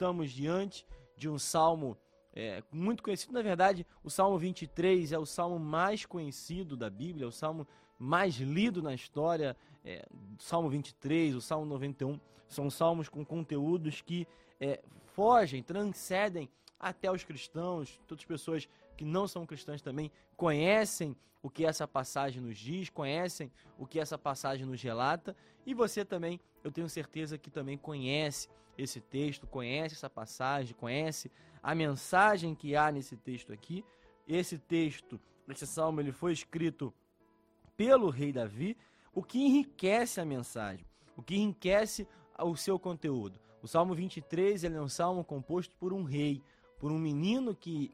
estamos diante de um salmo é, muito conhecido. Na verdade, o Salmo 23 é o salmo mais conhecido da Bíblia, é o salmo mais lido na história. É, o Salmo 23, o Salmo 91 são salmos com conteúdos que é, fogem, transcendem até os cristãos, todas as pessoas que não são cristãs também conhecem o que essa passagem nos diz, conhecem o que essa passagem nos relata, e você também, eu tenho certeza que também conhece esse texto, conhece essa passagem, conhece a mensagem que há nesse texto aqui. Esse texto, esse salmo, ele foi escrito pelo rei Davi, o que enriquece a mensagem, o que enriquece o seu conteúdo. O Salmo 23 ele é um salmo composto por um rei, por um menino que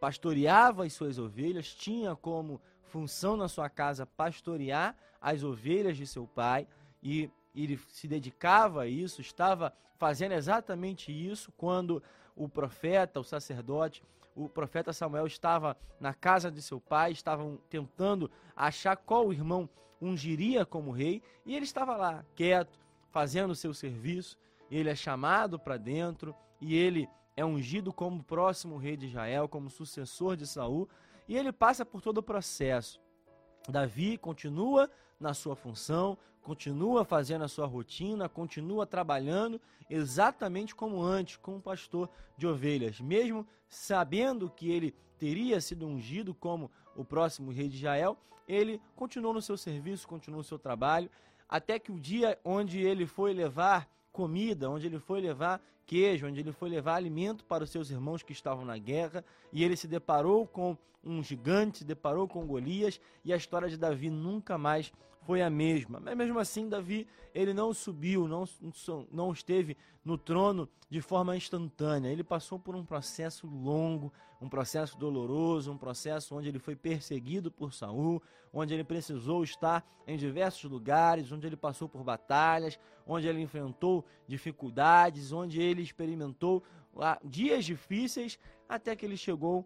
pastoreava as suas ovelhas, tinha como função na sua casa pastorear as ovelhas de seu pai e ele se dedicava a isso, estava fazendo exatamente isso quando o profeta, o sacerdote, o profeta Samuel estava na casa de seu pai, estavam tentando achar qual irmão ungiria como rei, e ele estava lá, quieto, fazendo o seu serviço, ele é chamado para dentro e ele é ungido como próximo rei de Israel, como sucessor de Saul, e ele passa por todo o processo. Davi continua na sua função, continua fazendo a sua rotina, continua trabalhando exatamente como antes, como pastor de ovelhas, mesmo sabendo que ele teria sido ungido como o próximo rei de Israel, ele continuou no seu serviço, continuou no seu trabalho, até que o dia onde ele foi levar comida, onde ele foi levar queijo, onde ele foi levar alimento para os seus irmãos que estavam na guerra, e ele se deparou com um gigante, se deparou com Golias, e a história de Davi nunca mais foi a mesma. Mas mesmo assim, Davi, ele não subiu, não, não esteve no trono de forma instantânea. Ele passou por um processo longo, um processo doloroso, um processo onde ele foi perseguido por Saul, onde ele precisou estar em diversos lugares, onde ele passou por batalhas, onde ele enfrentou dificuldades, onde ele experimentou ah, dias difíceis, até que ele chegou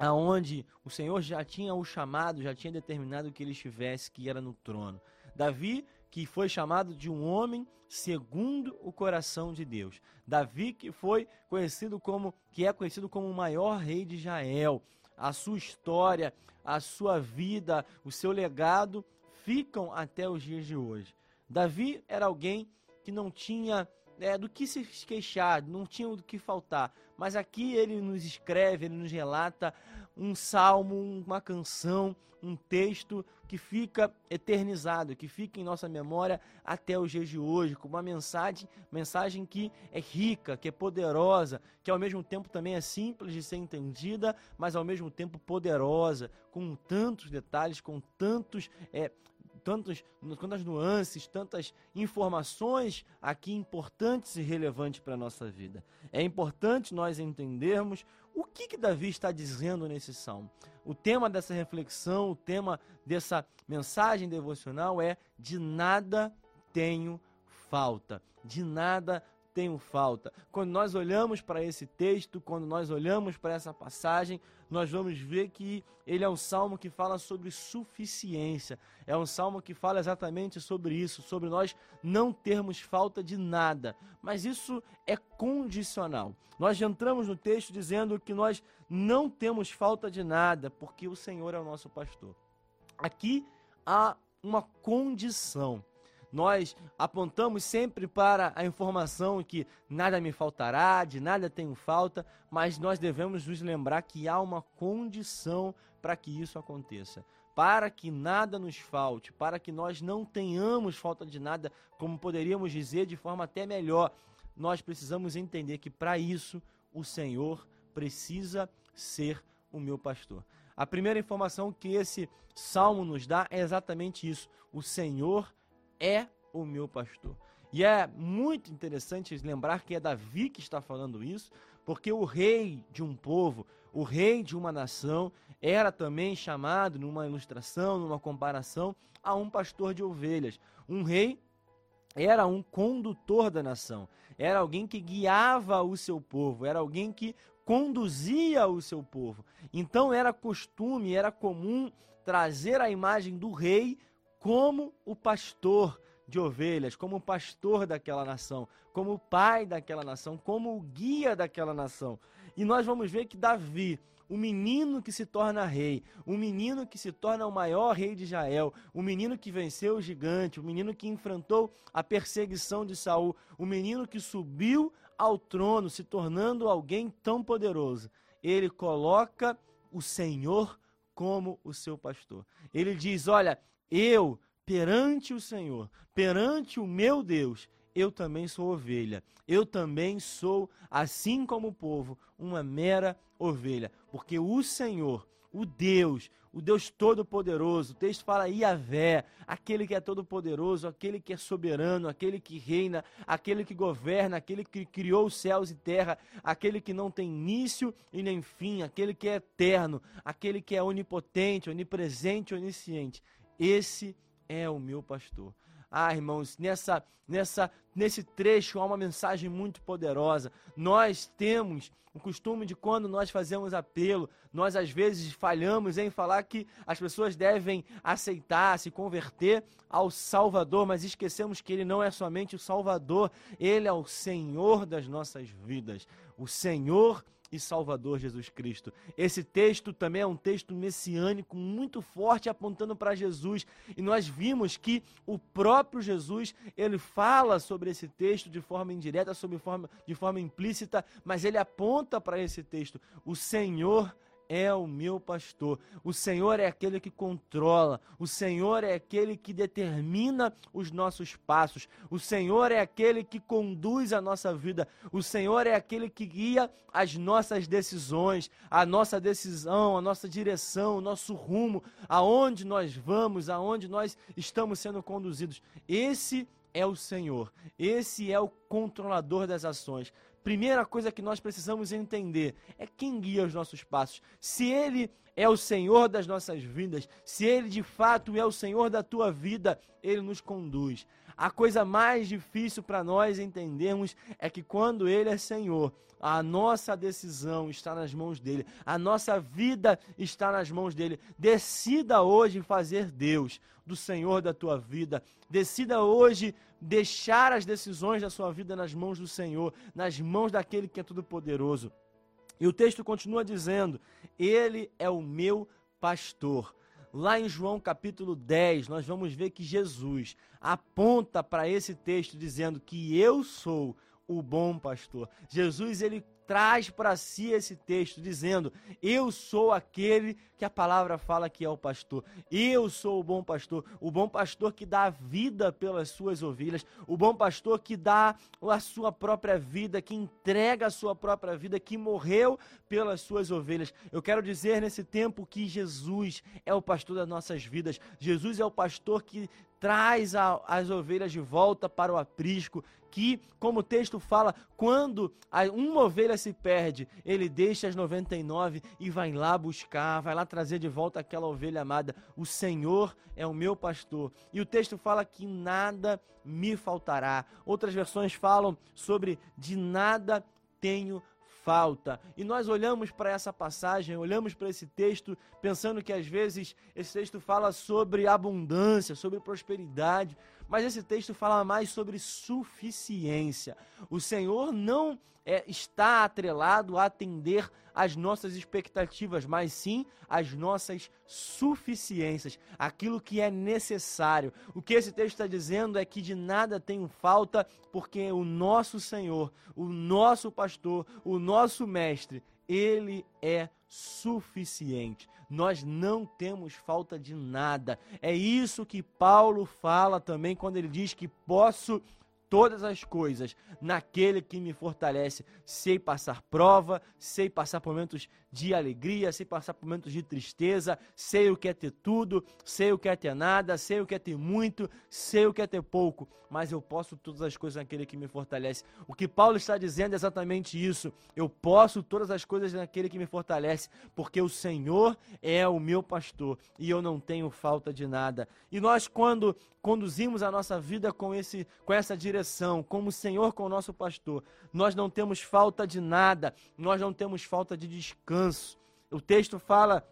aonde o Senhor já tinha o chamado, já tinha determinado que ele estivesse, que era no trono. Davi, que foi chamado de um homem segundo o coração de Deus. Davi, que foi conhecido como, que é conhecido como o maior rei de Israel. A sua história, a sua vida, o seu legado ficam até os dias de hoje. Davi era alguém que não tinha é, do que se queixar, não tinha do que faltar. Mas aqui ele nos escreve, ele nos relata um salmo, uma canção, um texto que fica eternizado, que fica em nossa memória até os dias de hoje, com uma mensagem, mensagem que é rica, que é poderosa, que ao mesmo tempo também é simples de ser entendida, mas ao mesmo tempo poderosa, com tantos detalhes, com tantos é, tantos, tantas nuances, tantas informações aqui importantes e relevantes para a nossa vida. É importante nós entendermos o que, que Davi está dizendo nesse salmo. O tema dessa reflexão, o tema dessa mensagem devocional é: de nada tenho falta, de nada tenho falta. Quando nós olhamos para esse texto, quando nós olhamos para essa passagem, nós vamos ver que ele é um salmo que fala sobre suficiência. É um salmo que fala exatamente sobre isso, sobre nós não termos falta de nada. Mas isso é condicional. Nós entramos no texto dizendo que nós não temos falta de nada, porque o Senhor é o nosso pastor. Aqui há uma condição nós apontamos sempre para a informação que nada me faltará, de nada tenho falta, mas nós devemos nos lembrar que há uma condição para que isso aconteça. Para que nada nos falte, para que nós não tenhamos falta de nada, como poderíamos dizer de forma até melhor, nós precisamos entender que para isso o Senhor precisa ser o meu pastor. A primeira informação que esse salmo nos dá é exatamente isso: o Senhor é o meu pastor. E é muito interessante lembrar que é Davi que está falando isso, porque o rei de um povo, o rei de uma nação, era também chamado, numa ilustração, numa comparação, a um pastor de ovelhas. Um rei era um condutor da nação, era alguém que guiava o seu povo, era alguém que conduzia o seu povo. Então era costume, era comum trazer a imagem do rei como o pastor de ovelhas, como pastor daquela nação, como pai daquela nação, como guia daquela nação. E nós vamos ver que Davi, o menino que se torna rei, o menino que se torna o maior rei de Israel, o menino que venceu o gigante, o menino que enfrentou a perseguição de Saul, o menino que subiu ao trono, se tornando alguém tão poderoso. Ele coloca o Senhor como o seu pastor. Ele diz: Olha, eu, perante o Senhor, perante o meu Deus, eu também sou ovelha. Eu também sou, assim como o povo, uma mera ovelha. Porque o Senhor, o Deus, o Deus Todo-Poderoso, o texto fala Iavé, aquele que é todo-poderoso, aquele que é soberano, aquele que reina, aquele que governa, aquele que criou os céus e terra, aquele que não tem início e nem fim, aquele que é eterno, aquele que é onipotente, onipresente, onisciente. Esse é o meu pastor. Ah, irmãos, nessa, nessa, nesse trecho há uma mensagem muito poderosa. Nós temos o costume de quando nós fazemos apelo, nós às vezes falhamos em falar que as pessoas devem aceitar, se converter ao Salvador, mas esquecemos que Ele não é somente o Salvador, Ele é o Senhor das nossas vidas. O Senhor e Salvador Jesus Cristo. Esse texto também é um texto messiânico muito forte apontando para Jesus, e nós vimos que o próprio Jesus, ele fala sobre esse texto de forma indireta, sobre forma, de forma implícita, mas ele aponta para esse texto. O Senhor é o meu pastor. O Senhor é aquele que controla. O Senhor é aquele que determina os nossos passos. O Senhor é aquele que conduz a nossa vida. O Senhor é aquele que guia as nossas decisões, a nossa decisão, a nossa direção, o nosso rumo, aonde nós vamos, aonde nós estamos sendo conduzidos. Esse é o Senhor. Esse é o controlador das ações primeira coisa que nós precisamos entender é quem guia os nossos passos. Se Ele é o Senhor das nossas vidas, se Ele de fato é o Senhor da tua vida, Ele nos conduz. A coisa mais difícil para nós entendermos é que quando Ele é Senhor, a nossa decisão está nas mãos dele, a nossa vida está nas mãos dele. Decida hoje fazer Deus do Senhor da tua vida. Decida hoje deixar as decisões da sua vida nas mãos do Senhor, nas mãos daquele que é todo-poderoso. E o texto continua dizendo: Ele é o meu pastor. Lá em João capítulo 10, nós vamos ver que Jesus aponta para esse texto dizendo que eu sou o bom pastor. Jesus ele traz para si esse texto, dizendo: Eu sou aquele que a palavra fala que é o pastor. Eu sou o bom pastor, o bom pastor que dá vida pelas suas ovelhas, o bom pastor que dá a sua própria vida, que entrega a sua própria vida, que morreu pelas suas ovelhas. Eu quero dizer nesse tempo que Jesus é o pastor das nossas vidas. Jesus é o pastor que traz a, as ovelhas de volta para o aprisco, que, como o texto fala, quando uma ovelha se perde, ele deixa as 99 e vai lá buscar, vai lá trazer de volta aquela ovelha amada. O Senhor é o meu pastor. E o texto fala que nada me faltará. Outras versões falam sobre de nada tenho falta. E nós olhamos para essa passagem, olhamos para esse texto, pensando que às vezes esse texto fala sobre abundância, sobre prosperidade, mas esse texto fala mais sobre suficiência. O Senhor não é, está atrelado a atender às nossas expectativas, mas sim às nossas suficiências, aquilo que é necessário. O que esse texto está dizendo é que de nada tenho falta, porque o nosso Senhor, o nosso pastor, o nosso mestre, ele é suficiente. Nós não temos falta de nada. É isso que Paulo fala também quando ele diz que posso todas as coisas naquele que me fortalece. Sei passar prova, sei passar por momentos de alegria, sei passar por momentos de tristeza, sei o que é ter tudo, sei o que é ter nada, sei o que é ter muito, sei o que é ter pouco, mas eu posso todas as coisas naquele que me fortalece. O que Paulo está dizendo é exatamente isso. Eu posso todas as coisas naquele que me fortalece, porque o Senhor é o meu pastor e eu não tenho falta de nada. E nós quando conduzimos a nossa vida com esse com essa direção, como o Senhor com o nosso pastor, nós não temos falta de nada, nós não temos falta de descanso. O texto fala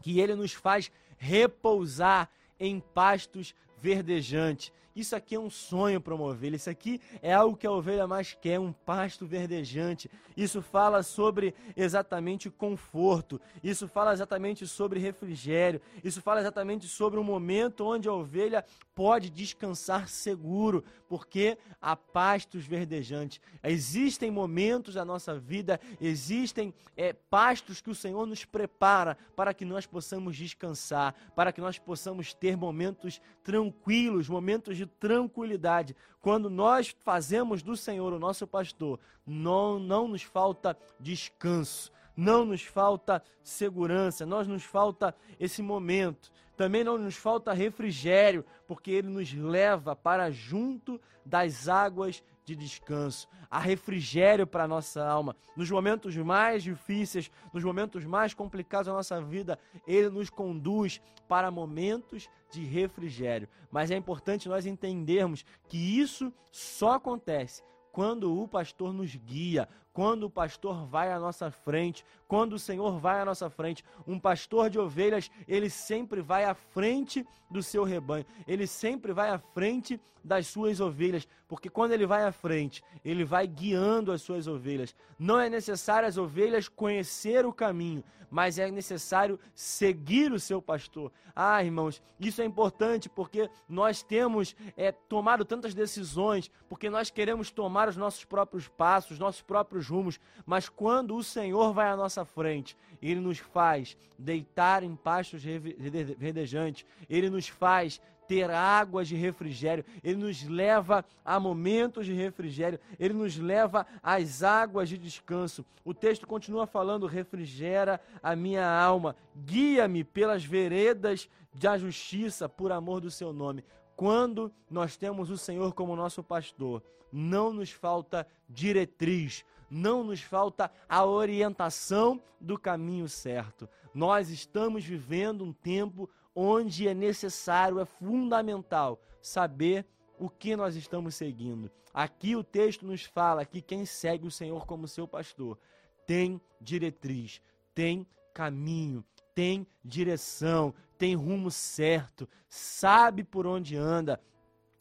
que ele nos faz repousar em pastos verdejantes. Isso aqui é um sonho para uma ovelha, isso aqui é algo que a ovelha mais quer, um pasto verdejante. Isso fala sobre exatamente conforto, isso fala exatamente sobre refrigério, isso fala exatamente sobre um momento onde a ovelha pode descansar seguro, porque há pastos verdejantes. Existem momentos da nossa vida, existem é, pastos que o Senhor nos prepara para que nós possamos descansar, para que nós possamos ter momentos tranquilos, momentos de tranquilidade. Quando nós fazemos do Senhor o nosso pastor, não, não nos falta descanso não nos falta segurança, não nos falta esse momento. Também não nos falta refrigério, porque ele nos leva para junto das águas de descanso. Há refrigério para a nossa alma. Nos momentos mais difíceis, nos momentos mais complicados da nossa vida, ele nos conduz para momentos de refrigério. Mas é importante nós entendermos que isso só acontece quando o pastor nos guia, quando o pastor vai à nossa frente, quando o Senhor vai à nossa frente. Um pastor de ovelhas, ele sempre vai à frente do seu rebanho, ele sempre vai à frente das suas ovelhas, porque quando ele vai à frente, ele vai guiando as suas ovelhas. Não é necessário as ovelhas conhecer o caminho, mas é necessário seguir o seu pastor. Ah, irmãos, isso é importante porque nós temos é, tomado tantas decisões, porque nós queremos tomar os nossos próprios passos, os nossos próprios rumos, mas quando o Senhor vai à nossa frente, Ele nos faz deitar em pastos verdejantes, Ele nos faz ter águas de refrigério, Ele nos leva a momentos de refrigério, Ele nos leva às águas de descanso. O texto continua falando: refrigera a minha alma, guia-me pelas veredas da justiça por amor do seu nome. Quando nós temos o Senhor como nosso pastor, não nos falta diretriz, não nos falta a orientação do caminho certo. Nós estamos vivendo um tempo onde é necessário, é fundamental saber o que nós estamos seguindo. Aqui o texto nos fala que quem segue o Senhor como seu pastor tem diretriz, tem caminho, tem direção, tem rumo certo, sabe por onde anda.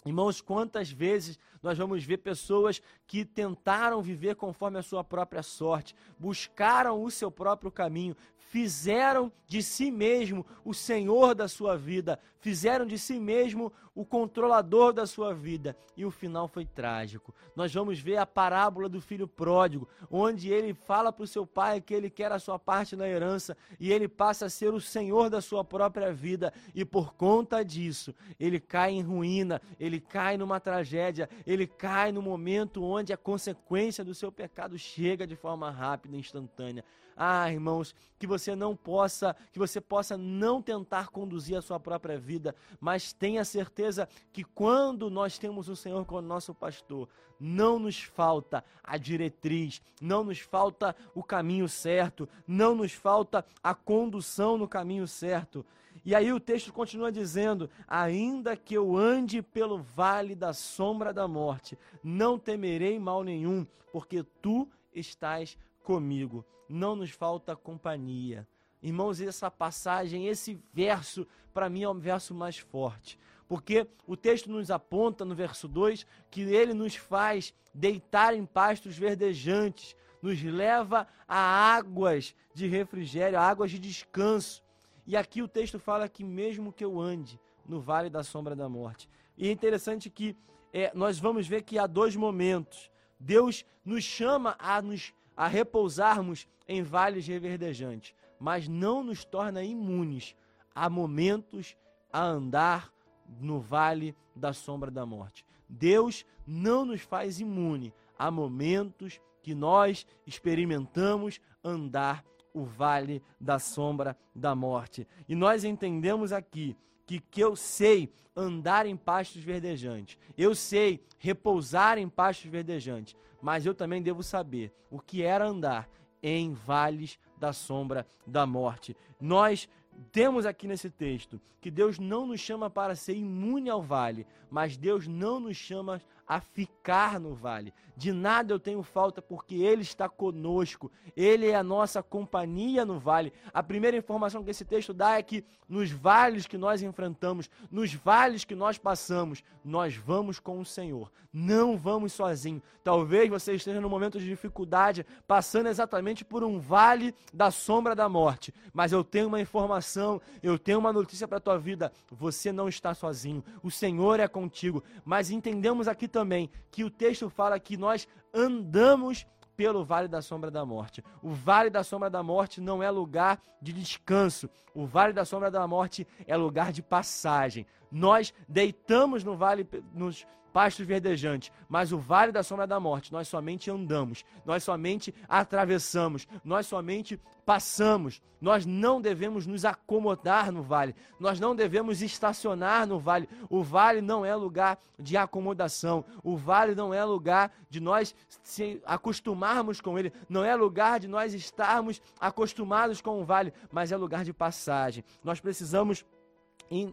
Irmãos, quantas vezes nós vamos ver pessoas que tentaram viver conforme a sua própria sorte, buscaram o seu próprio caminho, fizeram de si mesmo o senhor da sua vida, fizeram de si mesmo o controlador da sua vida, e o final foi trágico. Nós vamos ver a parábola do filho pródigo, onde ele fala para o seu pai que ele quer a sua parte na herança, e ele passa a ser o senhor da sua própria vida, e por conta disso, ele cai em ruína, ele cai numa tragédia, ele cai no momento onde a consequência do seu pecado chega de forma rápida, instantânea. Ah, irmãos, que você não possa, que você possa não tentar conduzir a sua própria vida, mas tenha certeza que quando nós temos o Senhor como nosso pastor, não nos falta a diretriz, não nos falta o caminho certo, não nos falta a condução no caminho certo. E aí o texto continua dizendo: Ainda que eu ande pelo vale da sombra da morte, não temerei mal nenhum, porque tu estás comigo não nos falta companhia. Irmãos, essa passagem, esse verso, para mim é o verso mais forte. Porque o texto nos aponta no verso 2 que ele nos faz deitar em pastos verdejantes, nos leva a águas de refrigério, a águas de descanso. E aqui o texto fala que mesmo que eu ande no vale da sombra da morte. E é interessante que é, nós vamos ver que há dois momentos. Deus nos chama a nos a repousarmos em vales reverdejantes, mas não nos torna imunes a momentos a andar no vale da sombra da morte. Deus não nos faz imune a momentos que nós experimentamos andar o vale da sombra da morte. E nós entendemos aqui que, que eu sei andar em pastos verdejantes, eu sei repousar em pastos verdejantes, mas eu também devo saber o que era andar em vales da sombra da morte. Nós temos aqui nesse texto que Deus não nos chama para ser imune ao vale, mas Deus não nos chama a ficar no vale. De nada eu tenho falta, porque Ele está conosco. Ele é a nossa companhia no vale. A primeira informação que esse texto dá é que nos vales que nós enfrentamos, nos vales que nós passamos, nós vamos com o Senhor. Não vamos sozinhos. Talvez você esteja num momento de dificuldade, passando exatamente por um vale da sombra da morte. Mas eu tenho uma informação, eu tenho uma notícia para a tua vida. Você não está sozinho. O Senhor é contigo. Mas entendemos aqui também que o texto fala que nós andamos pelo vale da sombra da morte. O vale da sombra da morte não é lugar de descanso. O vale da sombra da morte é lugar de passagem. Nós deitamos no vale nos pastos verdejantes, mas o vale da sombra da morte, nós somente andamos, nós somente atravessamos, nós somente passamos. Nós não devemos nos acomodar no vale, nós não devemos estacionar no vale. O vale não é lugar de acomodação, o vale não é lugar de nós se acostumarmos com ele, não é lugar de nós estarmos acostumados com o vale, mas é lugar de passagem. Nós precisamos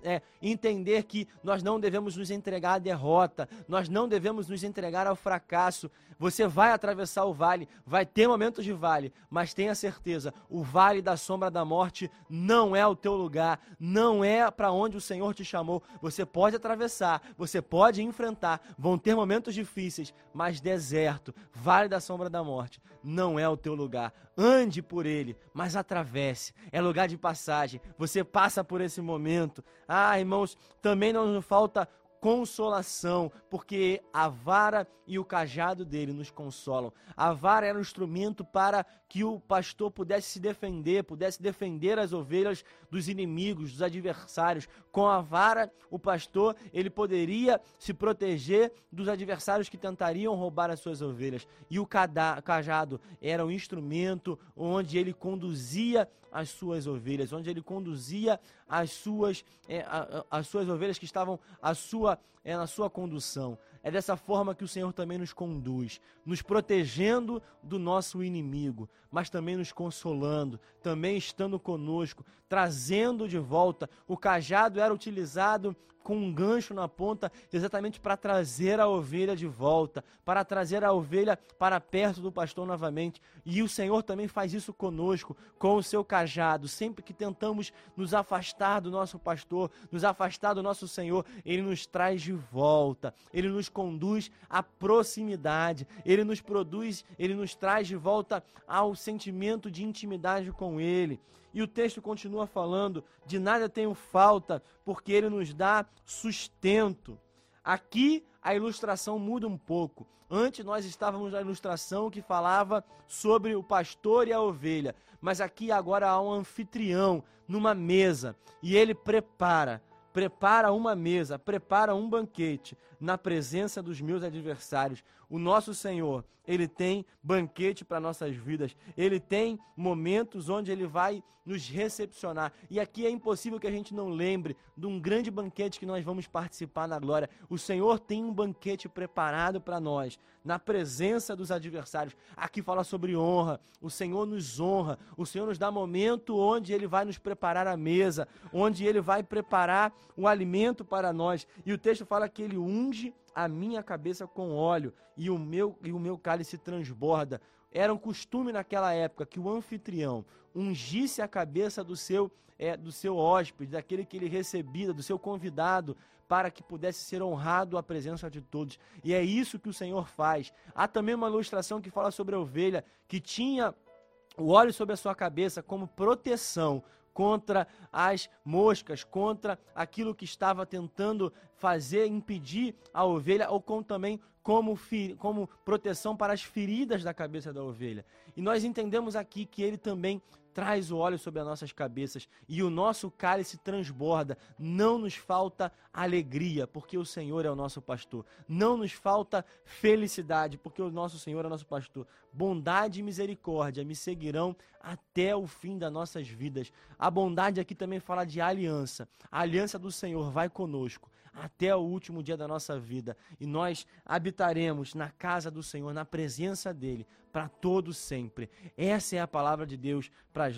é, entender que nós não devemos nos entregar à derrota, nós não devemos nos entregar ao fracasso. Você vai atravessar o vale, vai ter momentos de vale, mas tenha certeza, o vale da sombra da morte não é o teu lugar, não é para onde o Senhor te chamou. Você pode atravessar, você pode enfrentar, vão ter momentos difíceis, mas deserto, vale da sombra da morte, não é o teu lugar. Ande por ele, mas atravesse. É lugar de passagem. Você passa por esse momento. Ah, irmãos, também não nos falta consolação, porque a vara e o cajado dele nos consolam. A vara era um instrumento para que o pastor pudesse se defender, pudesse defender as ovelhas dos inimigos, dos adversários. Com a vara, o pastor, ele poderia se proteger dos adversários que tentariam roubar as suas ovelhas. E o cajado era um instrumento onde ele conduzia as suas ovelhas, onde ele conduzia as suas, é, as suas ovelhas que estavam a sua, é, na sua condução. É dessa forma que o Senhor também nos conduz, nos protegendo do nosso inimigo, mas também nos consolando, também estando conosco, trazendo de volta. O cajado era utilizado com um gancho na ponta, exatamente para trazer a ovelha de volta, para trazer a ovelha para perto do pastor novamente. E o Senhor também faz isso conosco, com o seu cajado. Sempre que tentamos nos afastar do nosso pastor, nos afastar do nosso Senhor, ele nos traz de volta, ele nos conduz à proximidade, ele nos produz, ele nos traz de volta ao sentimento de intimidade com ele. E o texto continua falando: de nada tenho falta, porque ele nos dá sustento. Aqui a ilustração muda um pouco. Antes nós estávamos na ilustração que falava sobre o pastor e a ovelha, mas aqui agora há um anfitrião numa mesa e ele prepara prepara uma mesa, prepara um banquete na presença dos meus adversários. O nosso Senhor, ele tem banquete para nossas vidas. Ele tem momentos onde ele vai nos recepcionar. E aqui é impossível que a gente não lembre de um grande banquete que nós vamos participar na glória. O Senhor tem um banquete preparado para nós, na presença dos adversários. Aqui fala sobre honra. O Senhor nos honra. O Senhor nos dá momento onde ele vai nos preparar a mesa, onde ele vai preparar o alimento para nós. E o texto fala que ele unge a minha cabeça com óleo e o meu, e o meu cálice transborda. Era um costume naquela época que o anfitrião ungisse a cabeça do seu, é, do seu hóspede, daquele que ele recebia, do seu convidado, para que pudesse ser honrado a presença de todos. E é isso que o Senhor faz. Há também uma ilustração que fala sobre a ovelha que tinha o óleo sobre a sua cabeça como proteção contra as moscas, contra aquilo que estava tentando fazer, impedir a ovelha, ou com, também como, como proteção para as feridas da cabeça da ovelha. E nós entendemos aqui que ele também traz o óleo sobre as nossas cabeças e o nosso cálice transborda. Não nos falta alegria, porque o Senhor é o nosso pastor. Não nos falta felicidade, porque o nosso Senhor é o nosso pastor. Bondade e misericórdia me seguirão até o fim das nossas vidas. A bondade aqui também fala de aliança. A aliança do Senhor vai conosco até o último dia da nossa vida. E nós habitaremos na casa do Senhor, na presença dele, para todo sempre. Essa é a palavra de Deus para